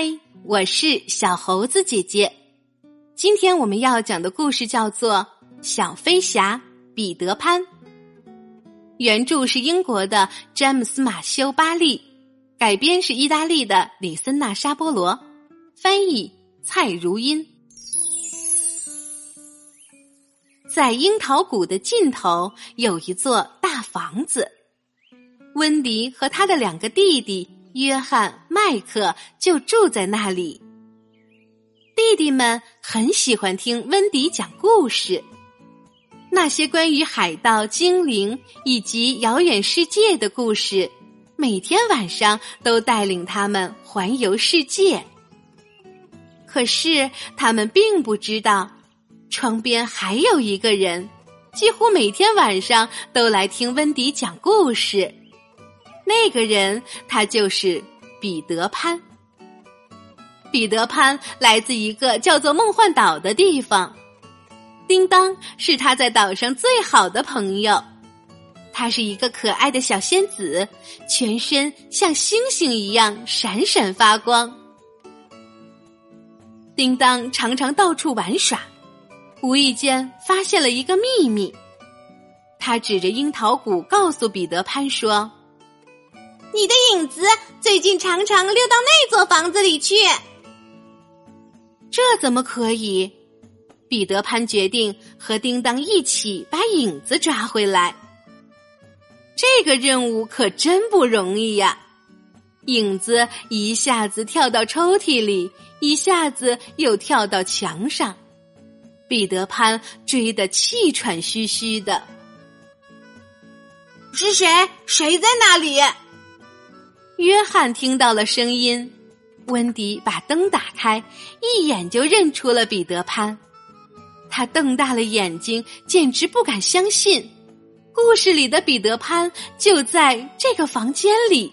嗨，我是小猴子姐姐。今天我们要讲的故事叫做《小飞侠彼得潘》。原著是英国的詹姆斯·马修·巴利，改编是意大利的里森纳·沙波罗，翻译蔡如音。在樱桃谷的尽头有一座大房子，温迪和他的两个弟弟。约翰、麦克就住在那里。弟弟们很喜欢听温迪讲故事，那些关于海盗、精灵以及遥远世界的故事，每天晚上都带领他们环游世界。可是他们并不知道，窗边还有一个人，几乎每天晚上都来听温迪讲故事。那个人，他就是彼得潘。彼得潘来自一个叫做梦幻岛的地方。叮当是他在岛上最好的朋友。他是一个可爱的小仙子，全身像星星一样闪闪发光。叮当常常到处玩耍，无意间发现了一个秘密。他指着樱桃谷告诉彼得潘说。你的影子最近常常溜到那座房子里去，这怎么可以？彼得潘决定和叮当一起把影子抓回来。这个任务可真不容易呀！影子一下子跳到抽屉里，一下子又跳到墙上，彼得潘追得气喘吁吁的。是谁？谁在那里？约翰听到了声音，温迪把灯打开，一眼就认出了彼得潘。他瞪大了眼睛，简直不敢相信，故事里的彼得潘就在这个房间里。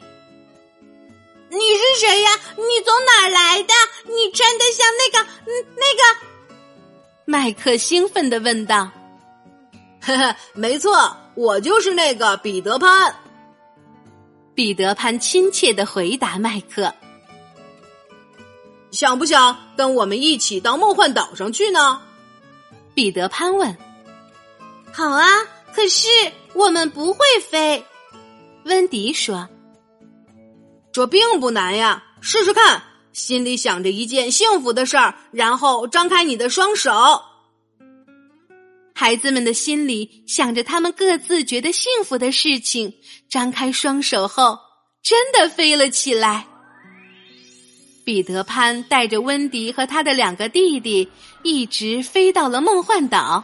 你是谁呀？你从哪儿来的？你穿的像那个……嗯那个……麦克兴奋的问道。“呵呵，没错，我就是那个彼得潘。”彼得潘亲切的回答麦克：“想不想跟我们一起到梦幻岛上去呢？”彼得潘问。“好啊，可是我们不会飞。”温迪说。“这并不难呀，试试看，心里想着一件幸福的事儿，然后张开你的双手。”孩子们的心里想着他们各自觉得幸福的事情，张开双手后，真的飞了起来。彼得潘带着温迪和他的两个弟弟，一直飞到了梦幻岛。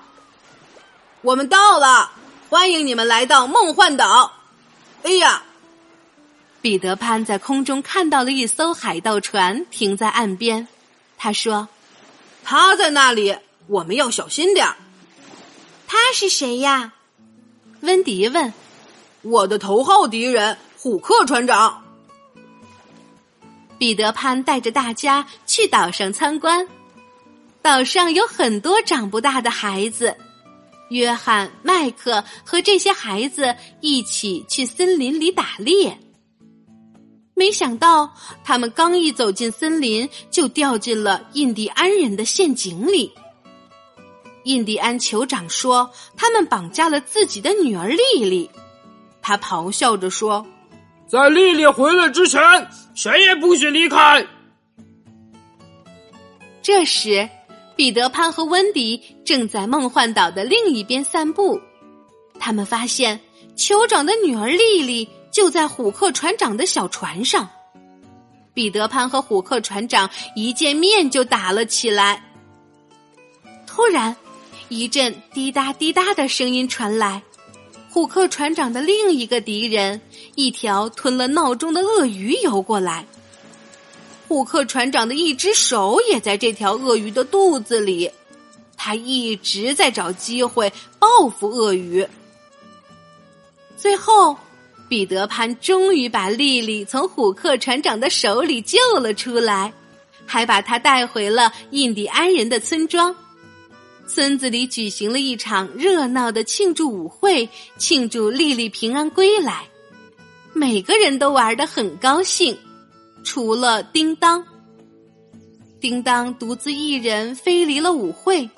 我们到了，欢迎你们来到梦幻岛。哎呀，彼得潘在空中看到了一艘海盗船停在岸边，他说：“他在那里，我们要小心点儿。”他是谁呀？温迪问。我的头号敌人虎克船长。彼得潘带着大家去岛上参观。岛上有很多长不大的孩子。约翰、麦克和这些孩子一起去森林里打猎。没想到，他们刚一走进森林，就掉进了印第安人的陷阱里。印第安酋长说：“他们绑架了自己的女儿丽丽。”他咆哮着说：“在丽丽回来之前，谁也不许离开。”这时，彼得潘和温迪正在梦幻岛的另一边散步。他们发现酋长的女儿丽丽就在虎克船长的小船上。彼得潘和虎克船长一见面就打了起来。突然，一阵滴答滴答的声音传来，虎克船长的另一个敌人——一条吞了闹钟的鳄鱼游过来。虎克船长的一只手也在这条鳄鱼的肚子里，他一直在找机会报复鳄鱼。最后，彼得潘终于把丽丽从虎克船长的手里救了出来，还把她带回了印第安人的村庄。村子里举行了一场热闹的庆祝舞会，庆祝丽丽平安归来。每个人都玩得很高兴，除了叮当。叮当独自一人飞离了舞会。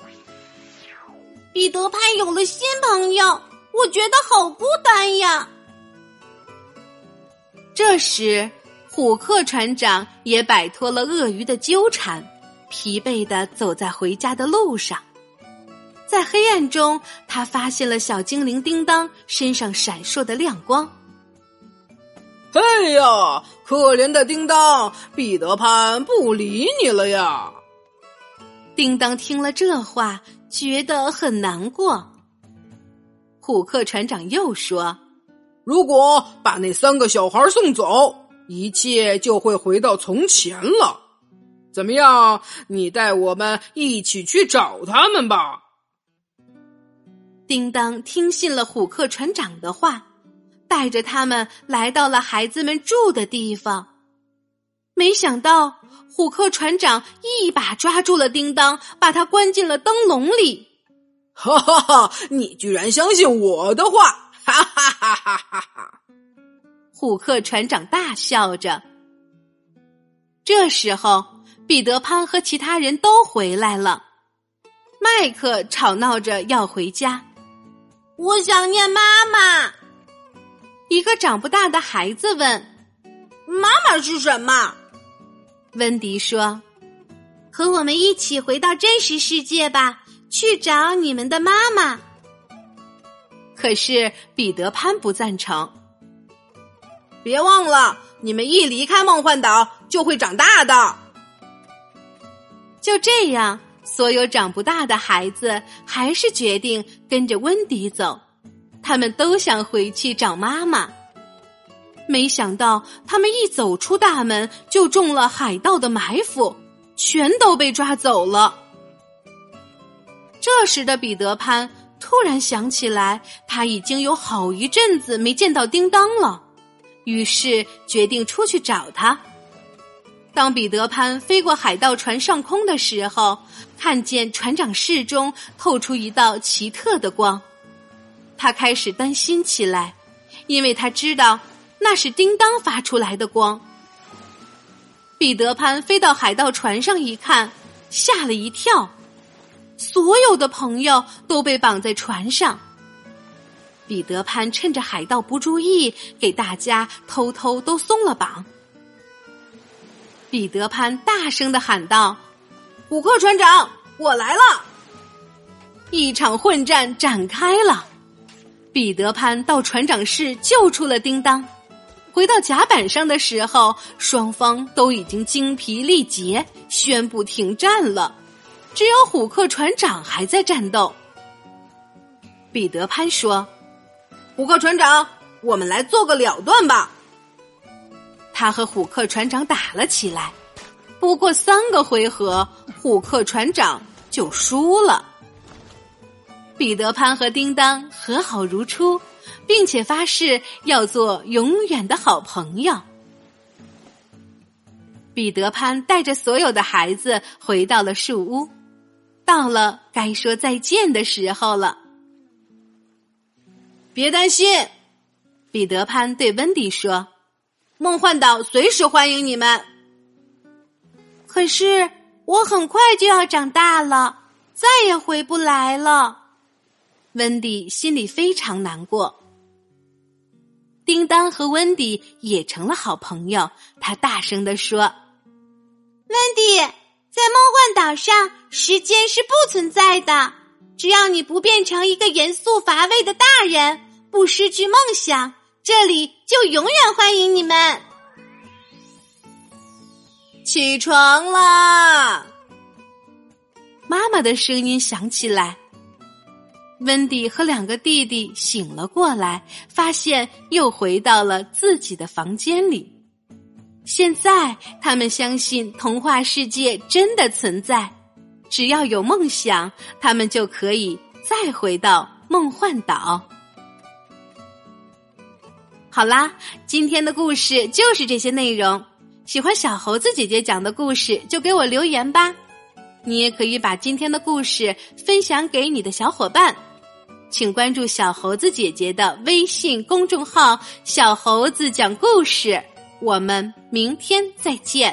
彼得潘有了新朋友，我觉得好孤单呀。这时，虎克船长也摆脱了鳄鱼的纠缠，疲惫的走在回家的路上。在黑暗中，他发现了小精灵叮当身上闪烁的亮光。哎呀，可怜的叮当，彼得潘不理你了呀！叮当听了这话，觉得很难过。虎克船长又说。如果把那三个小孩送走，一切就会回到从前了。怎么样？你带我们一起去找他们吧。叮当听信了虎克船长的话，带着他们来到了孩子们住的地方。没想到，虎克船长一把抓住了叮当，把他关进了灯笼里。哈哈哈！你居然相信我的话！哈哈哈哈哈哈！虎克船长大笑着。这时候，彼得潘和其他人都回来了。麦克吵闹着要回家。我想念妈妈。一个长不大的孩子问：“妈妈是什么？”温迪说：“和我们一起回到真实世界吧，去找你们的妈妈。”可是彼得潘不赞成。别忘了，你们一离开梦幻岛就会长大的。就这样，所有长不大的孩子还是决定跟着温迪走。他们都想回去找妈妈。没想到，他们一走出大门，就中了海盗的埋伏，全都被抓走了。这时的彼得潘。突然想起来，他已经有好一阵子没见到叮当了，于是决定出去找他。当彼得潘飞过海盗船上空的时候，看见船长室中透出一道奇特的光，他开始担心起来，因为他知道那是叮当发出来的光。彼得潘飞到海盗船上一看，吓了一跳。所有的朋友都被绑在船上。彼得潘趁着海盗不注意，给大家偷偷都松了绑。彼得潘大声的喊道：“虎克船长，我来了！”一场混战展开了。彼得潘到船长室救出了叮当。回到甲板上的时候，双方都已经精疲力竭，宣布停战了。只有虎克船长还在战斗。彼得潘说：“虎克船长，我们来做个了断吧。”他和虎克船长打了起来，不过三个回合，虎克船长就输了。彼得潘和叮当和好如初，并且发誓要做永远的好朋友。彼得潘带着所有的孩子回到了树屋。到了该说再见的时候了。别担心，彼得潘对温迪说：“梦幻岛随时欢迎你们。”可是我很快就要长大了，再也回不来了。温迪心里非常难过。叮当和温迪也成了好朋友，他大声的说：“温迪。”在梦幻岛上，时间是不存在的。只要你不变成一个严肃乏味的大人，不失去梦想，这里就永远欢迎你们。起床啦！妈妈的声音响起来。温迪和两个弟弟醒了过来，发现又回到了自己的房间里。现在，他们相信童话世界真的存在。只要有梦想，他们就可以再回到梦幻岛。好啦，今天的故事就是这些内容。喜欢小猴子姐姐讲的故事，就给我留言吧。你也可以把今天的故事分享给你的小伙伴。请关注小猴子姐姐的微信公众号“小猴子讲故事”。我们明天再见。